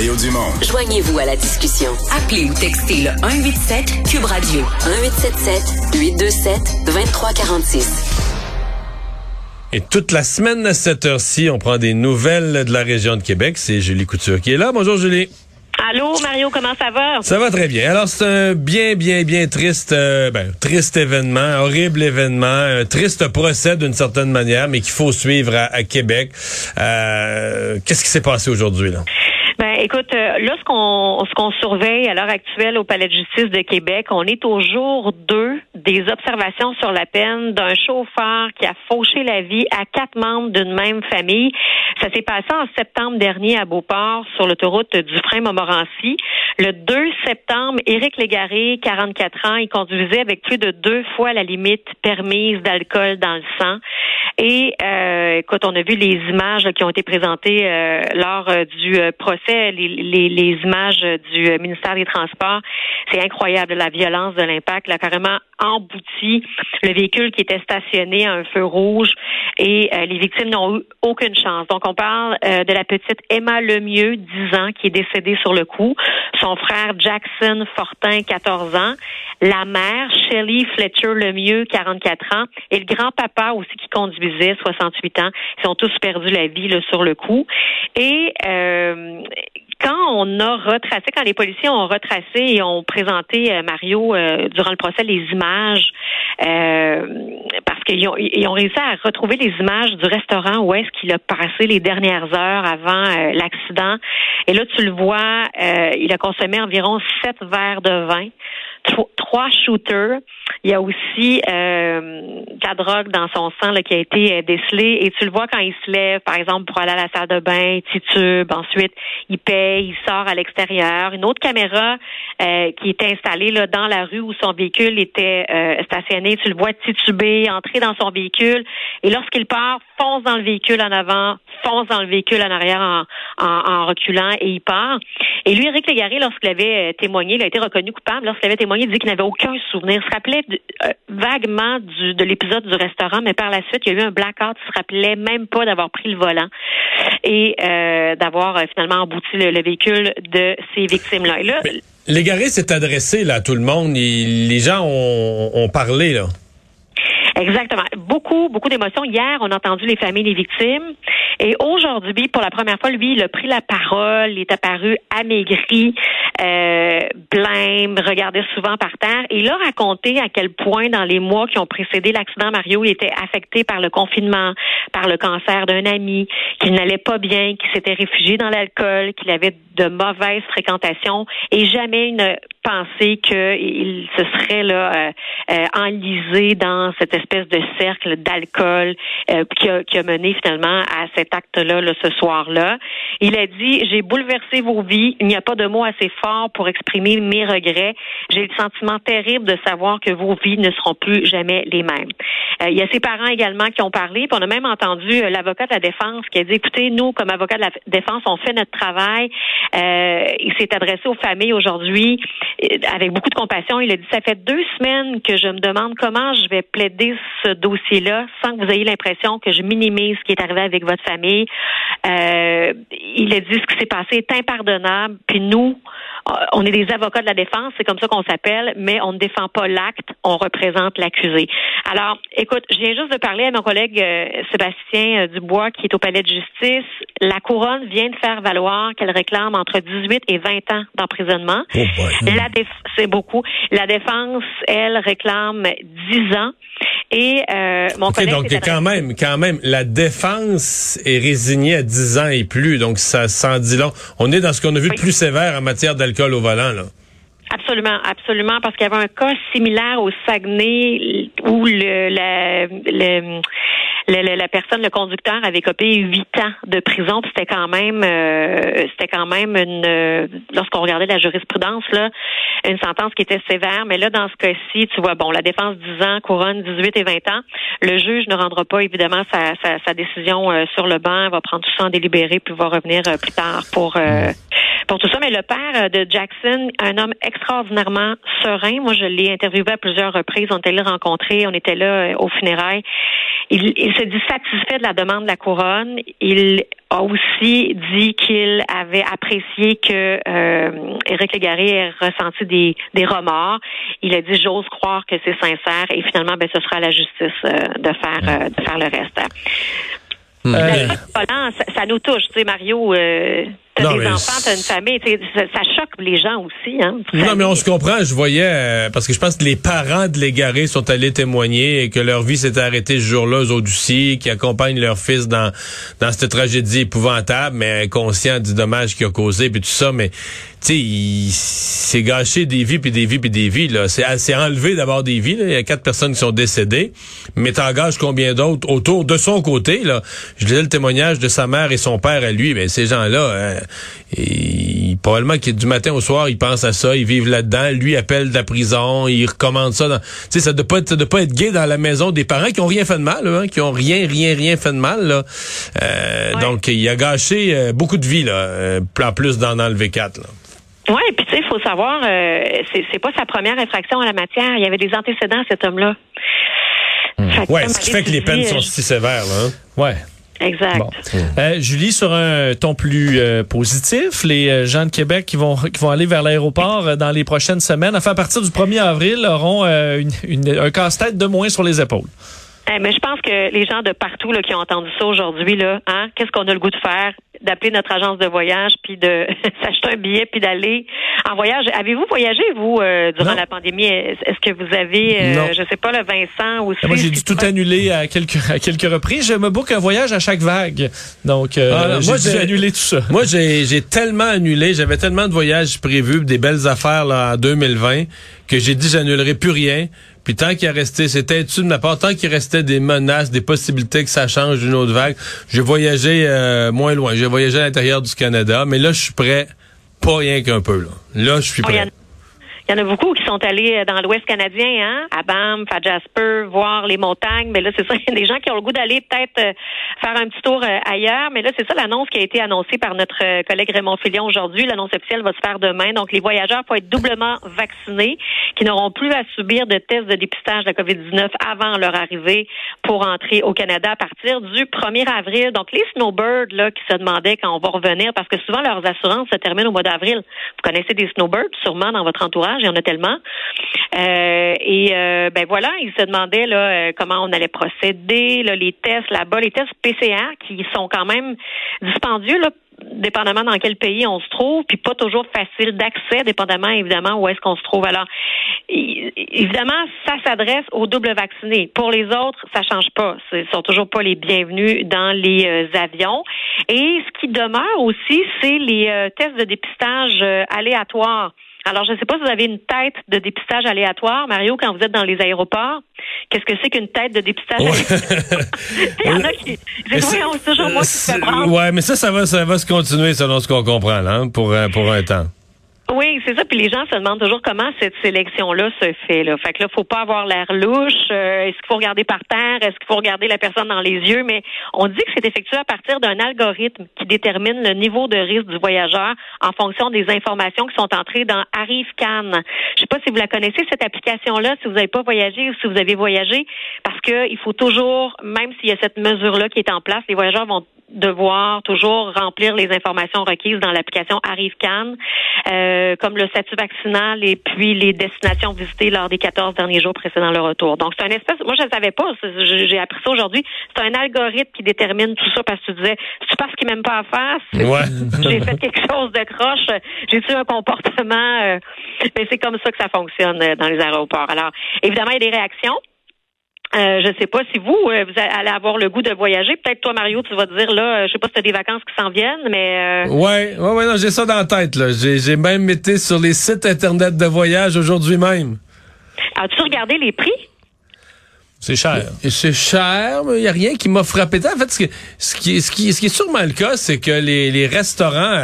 Mario Dumont. Joignez-vous à la discussion. Appelez ou textez le 187 Cube Radio 1877 827 2346. Et toute la semaine à cette heure-ci, on prend des nouvelles de la région de Québec. C'est Julie Couture qui est là. Bonjour Julie. Allô, Mario, comment ça va? Ça va très bien. Alors, c'est un bien, bien, bien triste, euh, ben, triste événement, horrible événement, un triste procès d'une certaine manière, mais qu'il faut suivre à, Québec. Euh, Qu'est-ce qui s'est passé aujourd'hui, là? Écoute, euh, là, ce qu'on surveille à l'heure actuelle au Palais de justice de Québec, on est au jour 2 des observations sur la peine d'un chauffeur qui a fauché la vie à quatre membres d'une même famille. Ça s'est passé en septembre dernier à Beauport sur l'autoroute du frein Montmorency. Le 2 septembre, Éric Légaré, 44 ans, il conduisait avec plus de deux fois la limite permise d'alcool dans le sang. Et euh, écoute, on a vu les images qui ont été présentées euh, lors euh, du procès, les, les, images du ministère des Transports. C'est incroyable la violence de l'impact. Là, carrément embouti le véhicule qui était stationné à un feu rouge et les victimes n'ont eu aucune chance. Donc, on parle de la petite Emma Lemieux, 10 ans, qui est décédée sur le coup. Son frère Jackson Fortin, 14 ans. La mère, Shelly Fletcher Lemieux, 44 ans. Et le grand-papa aussi qui conduisait 68 ans. Ils ont tous perdu la vie là, sur le coup. Et euh, quand on a retracé, quand les policiers ont retracé et ont présenté euh, Mario euh, durant le procès les images, parce qu'ils ont, ils ont réussi à retrouver les images du restaurant où est-ce qu'il a passé les dernières heures avant l'accident. Et là, tu le vois, il a consommé environ sept verres de vin trois shooters. Il y a aussi euh, de la drogue dans son sang là, qui a été euh, décelée. Et tu le vois quand il se lève, par exemple, pour aller à la salle de bain, il titube. Ensuite, il paye, il sort à l'extérieur. Une autre caméra euh, qui est installée là, dans la rue où son véhicule était euh, stationné. Tu le vois tituber, entrer dans son véhicule. Et lorsqu'il part, fonce dans le véhicule en avant, fonce dans le véhicule en arrière en, en, reculant et il part. Et lui, Eric Légaré, lorsqu'il avait témoigné, il a été reconnu coupable. Lorsqu'il avait témoigné, dit qu'il n'avait aucun souvenir. Il se rappelait euh, vaguement du, de l'épisode du restaurant, mais par la suite, il y a eu un blackout. Il se rappelait même pas d'avoir pris le volant et euh, d'avoir euh, finalement embouti le, véhicule de ces victimes-là. Légaré s'est adressé là, à tout le monde. les gens ont, ont parlé. Là. Exactement. Beaucoup, beaucoup d'émotions. Hier, on a entendu les familles des victimes. Et aujourd'hui, pour la première fois, lui, il a pris la parole, il est apparu amaigri, euh, blême, regardait souvent par terre. Et il a raconté à quel point, dans les mois qui ont précédé l'accident, Mario, il était affecté par le confinement, par le cancer d'un ami, qu'il n'allait pas bien, qu'il s'était réfugié dans l'alcool, qu'il avait de mauvaises fréquentations et jamais une pensée qu'il se serait là euh, euh, enlisé dans cette espèce de cercle d'alcool euh, qui, a, mené finalement à cet acte-là là, ce soir-là. Il a dit j'ai bouleversé vos vies. Il n'y a pas de mots assez forts pour exprimer mes regrets. J'ai le sentiment terrible de savoir que vos vies ne seront plus jamais les mêmes. il y a ses parents également qui ont parlé. Puis on a même entendu l'avocat de la défense qui a dit écoutez nous comme avocat de la défense on fait notre travail. Il s'est adressé aux familles aujourd'hui avec beaucoup de compassion. Il a dit ça fait deux semaines que je me demande comment je vais plaider ce dossier-là sans que vous ayez l'impression que je minimise ce qui est arrivé avec votre famille. Euh, il a dit ce qui s'est passé est impardonnable. Puis nous, on est des avocats de la défense, c'est comme ça qu'on s'appelle, mais on ne défend pas l'acte, on représente l'accusé. Alors, écoute, je viens juste de parler à mon collègue euh, Sébastien euh, Dubois qui est au palais de justice. La couronne vient de faire valoir qu'elle réclame entre 18 et 20 ans d'emprisonnement. Oh c'est beaucoup. La défense, elle, réclame 10 ans. Et euh, mon collègue. Donc, quand même, quand même, la défense est résignée à 10 ans et plus. Donc, ça s'en dit long. On est dans ce qu'on a vu de plus sévère en matière d'alcool au là. Absolument, absolument, parce qu'il y avait un cas similaire au Saguenay où le, le la, personne, le conducteur, avait copié huit ans de prison. C'était quand même, euh, c'était quand même une, euh, lorsqu'on regardait la jurisprudence là, une sentence qui était sévère. Mais là, dans ce cas-ci, tu vois, bon, la défense 10 ans, couronne 18 et 20 ans. Le juge ne rendra pas évidemment sa, sa, décision euh, sur le banc. va prendre tout ça en délibéré puis va revenir plus tard pour pour tout ça. Mais le père de Jackson, un homme extraordinairement serein. Moi, je l'ai interviewé à plusieurs reprises. On était là rencontrés, on était là au funérailles. Il, il se dit satisfait de la demande de la couronne. Il a aussi dit qu'il avait apprécié que euh, Éric Légaré ait ressenti des, des remords. Il a dit j'ose croire que c'est sincère et finalement ben ce sera à la justice euh, de faire euh, de faire le reste. Hmm. Ça, ça, nous touche, tu sais Mario. T'as des enfants, t'as une famille, ça, ça, choque les gens aussi. Hein, non, mais on se comprend. Je voyais, euh, parce que je pense que les parents de l'égaré sont allés témoigner et que leur vie s'était arrêtée ce jour-là, eux aussi, qui accompagnent leur fils dans dans cette tragédie épouvantable, mais conscient du dommage qu'il a causé, puis tout ça. Mais tu sais, c'est gâché des vies, puis des vies, puis des vies. là. C'est enlevé d'avoir des vies. Là. Il y a quatre personnes qui sont décédées, mais t'engages combien d'autres autour de son côté. là. Je lisais le témoignage de sa mère et son père à lui. Mais ces gens-là... Hein, et, probablement que du matin au soir, ils pensent à ça, ils vivent là-dedans. Lui appelle de la prison, il recommande ça. Tu sais, ça ne doit pas, pas être gay dans la maison des parents qui ont rien fait de mal, hein, qui ont rien, rien, rien fait de mal. Là. Euh, Donc, il a gâché euh, beaucoup de vie, là, euh, en plus d'en enlever quatre. Là. Oui, puis tu sais, il faut savoir, euh, c'est pas sa première infraction en la matière. Il y avait des antécédents, cet homme-là. Mmh. Ouais, ce qui fait que les peines sont si sévères, là. Hein. Ouais. Exact. Euh, Julie, sur un ton plus euh, positif, les euh, gens de Québec qui vont qui vont aller vers l'aéroport dans les prochaines semaines, enfin à partir du 1er avril, auront un casse-tête de moins sur les épaules. Eh, mais je pense que les gens de partout là, qui ont entendu ça aujourd'hui, là, hein, qu'est-ce qu'on a le goût de faire? D'appeler notre agence de voyage, puis de s'acheter un billet, puis d'aller en voyage. Avez-vous voyagé, vous, euh, durant la pandémie? Est-ce que vous avez, euh, je sais pas, le Vincent aussi? Moi, j'ai dû tout annuler à quelques, à quelques reprises. Je me book un voyage à chaque vague. Donc, euh, ah, moi, j'ai annulé tout ça. Moi, j'ai tellement annulé. J'avais tellement de voyages prévus, des belles affaires là, en 2020, que j'ai dit j'annulerai plus rien. Puis tant qu'il a resté, c'était de ma part, tant qu'il restait des menaces, des possibilités que ça change d'une autre vague, j'ai voyagé euh, moins loin. J'ai voyagé à l'intérieur du Canada, mais là, je suis prêt, pas rien qu'un peu. Là, là je suis prêt. Il y en a beaucoup qui sont allés euh, dans l'Ouest canadien, hein, à Banff, à Jasper, voir les montagnes. Mais là, c'est ça, il y a des gens qui ont le goût d'aller peut-être euh, faire un petit tour euh, ailleurs. Mais là, c'est ça l'annonce qui a été annoncée par notre collègue Raymond Filion aujourd'hui. L'annonce officielle va se faire demain. Donc, les voyageurs vont être doublement vaccinés, qui n'auront plus à subir de tests de dépistage de la COVID-19 avant leur arrivée pour entrer au Canada à partir du 1er avril. Donc, les snowbirds là, qui se demandaient quand on va revenir, parce que souvent leurs assurances se terminent au mois d'avril. Vous connaissez des snowbirds sûrement dans votre entourage? Il y en a tellement. Euh, et euh, ben voilà, ils se demandaient là euh, comment on allait procéder, là, les tests là-bas, les tests PCR qui sont quand même dispendieux là dépendamment dans quel pays on se trouve, puis pas toujours facile d'accès, dépendamment évidemment où est-ce qu'on se trouve. Alors, évidemment, ça s'adresse aux doubles vaccinés. Pour les autres, ça change pas. Ce sont toujours pas les bienvenus dans les avions. Et ce qui demeure aussi, c'est les tests de dépistage aléatoires. Alors, je ne sais pas si vous avez une tête de dépistage aléatoire, Mario, quand vous êtes dans les aéroports. Qu'est-ce que c'est qu'une tête de dépistage aléatoire? Il y en a qui. C'est toujours moi qui se. Ouais, mais ça, ça va, ça va se continuer selon ce qu'on comprend, là, hein, pour, euh, pour un temps. Oui, c'est ça. Puis les gens se demandent toujours comment cette sélection-là se fait. Là. Fait que là, faut pas avoir l'air louche. Euh, est-ce qu'il faut regarder par terre Est-ce qu'il faut regarder la personne dans les yeux? Mais on dit que c'est effectué à partir d'un algorithme qui détermine le niveau de risque du voyageur en fonction des informations qui sont entrées dans ArriveCan. Je sais pas si vous la connaissez cette application-là, si vous n'avez pas voyagé ou si vous avez voyagé, parce que il faut toujours, même s'il y a cette mesure-là qui est en place, les voyageurs vont devoir toujours remplir les informations requises dans l'application ArriveCan, euh, comme le statut vaccinal et puis les destinations visitées lors des 14 derniers jours précédant le retour. Donc, c'est un espèce, moi, je ne savais pas, j'ai appris ça aujourd'hui, c'est un algorithme qui détermine tout ça parce que tu disais, tu penses qu'il m'aime pas à faire, j'ai fait quelque chose de croche, j'ai eu un comportement, euh, mais c'est comme ça que ça fonctionne euh, dans les aéroports. Alors, évidemment, il y a des réactions. Euh, je sais pas si vous, euh, vous allez avoir le goût de voyager. Peut-être toi, Mario, tu vas te dire là, euh, je sais pas si tu as des vacances qui s'en viennent, mais. Euh... Ouais, ouais, ouais, non, j'ai ça dans la tête. Là. J'ai, j'ai même été sur les sites internet de voyage aujourd'hui même. As-tu regardé les prix? C'est cher. C'est cher, mais il n'y a rien qui m'a frappé. En fait, ce, qui, ce, qui, ce, qui, ce qui est sûrement le cas, c'est que les, les restaurants,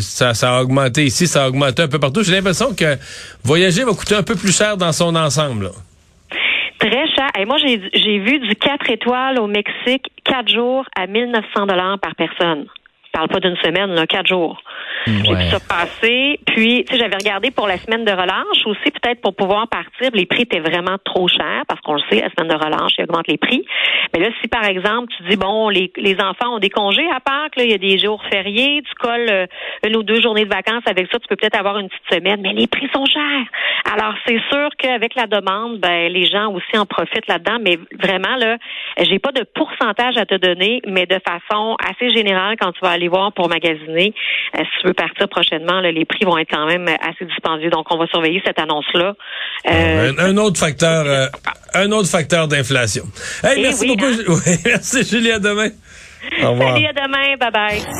ça, ça a augmenté ici, ça a augmenté un peu partout. J'ai l'impression que voyager va coûter un peu plus cher dans son ensemble. Là. Très cher. Et moi, j'ai vu du 4 étoiles au Mexique, 4 jours à 1900 dollars par personne. Parle pas d'une semaine, là, quatre jours. J'ai Ouais. vu ça passer. Puis, tu sais, j'avais regardé pour la semaine de relâche aussi, peut-être pour pouvoir partir. Les prix étaient vraiment trop chers parce qu'on le sait, la semaine de relâche, ils augmentent les prix. Mais là, si par exemple, tu dis, bon, les, les enfants ont des congés à Pâques, là, il y a des jours fériés, tu colles euh, une ou deux journées de vacances avec ça, tu peux peut-être avoir une petite semaine, mais les prix sont chers. Alors, c'est sûr qu'avec la demande, ben, les gens aussi en profitent là-dedans, mais vraiment, là, j'ai pas de pourcentage à te donner, mais de façon assez générale, quand tu vas aller voir pour magasiner, euh, si tu veux partir prochainement, là, les prix vont être quand même assez dispendieux. Donc, on va surveiller cette annonce-là. Euh, un, un autre facteur, euh, un autre facteur d'inflation. Hey, Eh merci oui, beaucoup. hein? Oui, merci Julie, à demain. Au revoir. Salut, à demain. Bye bye.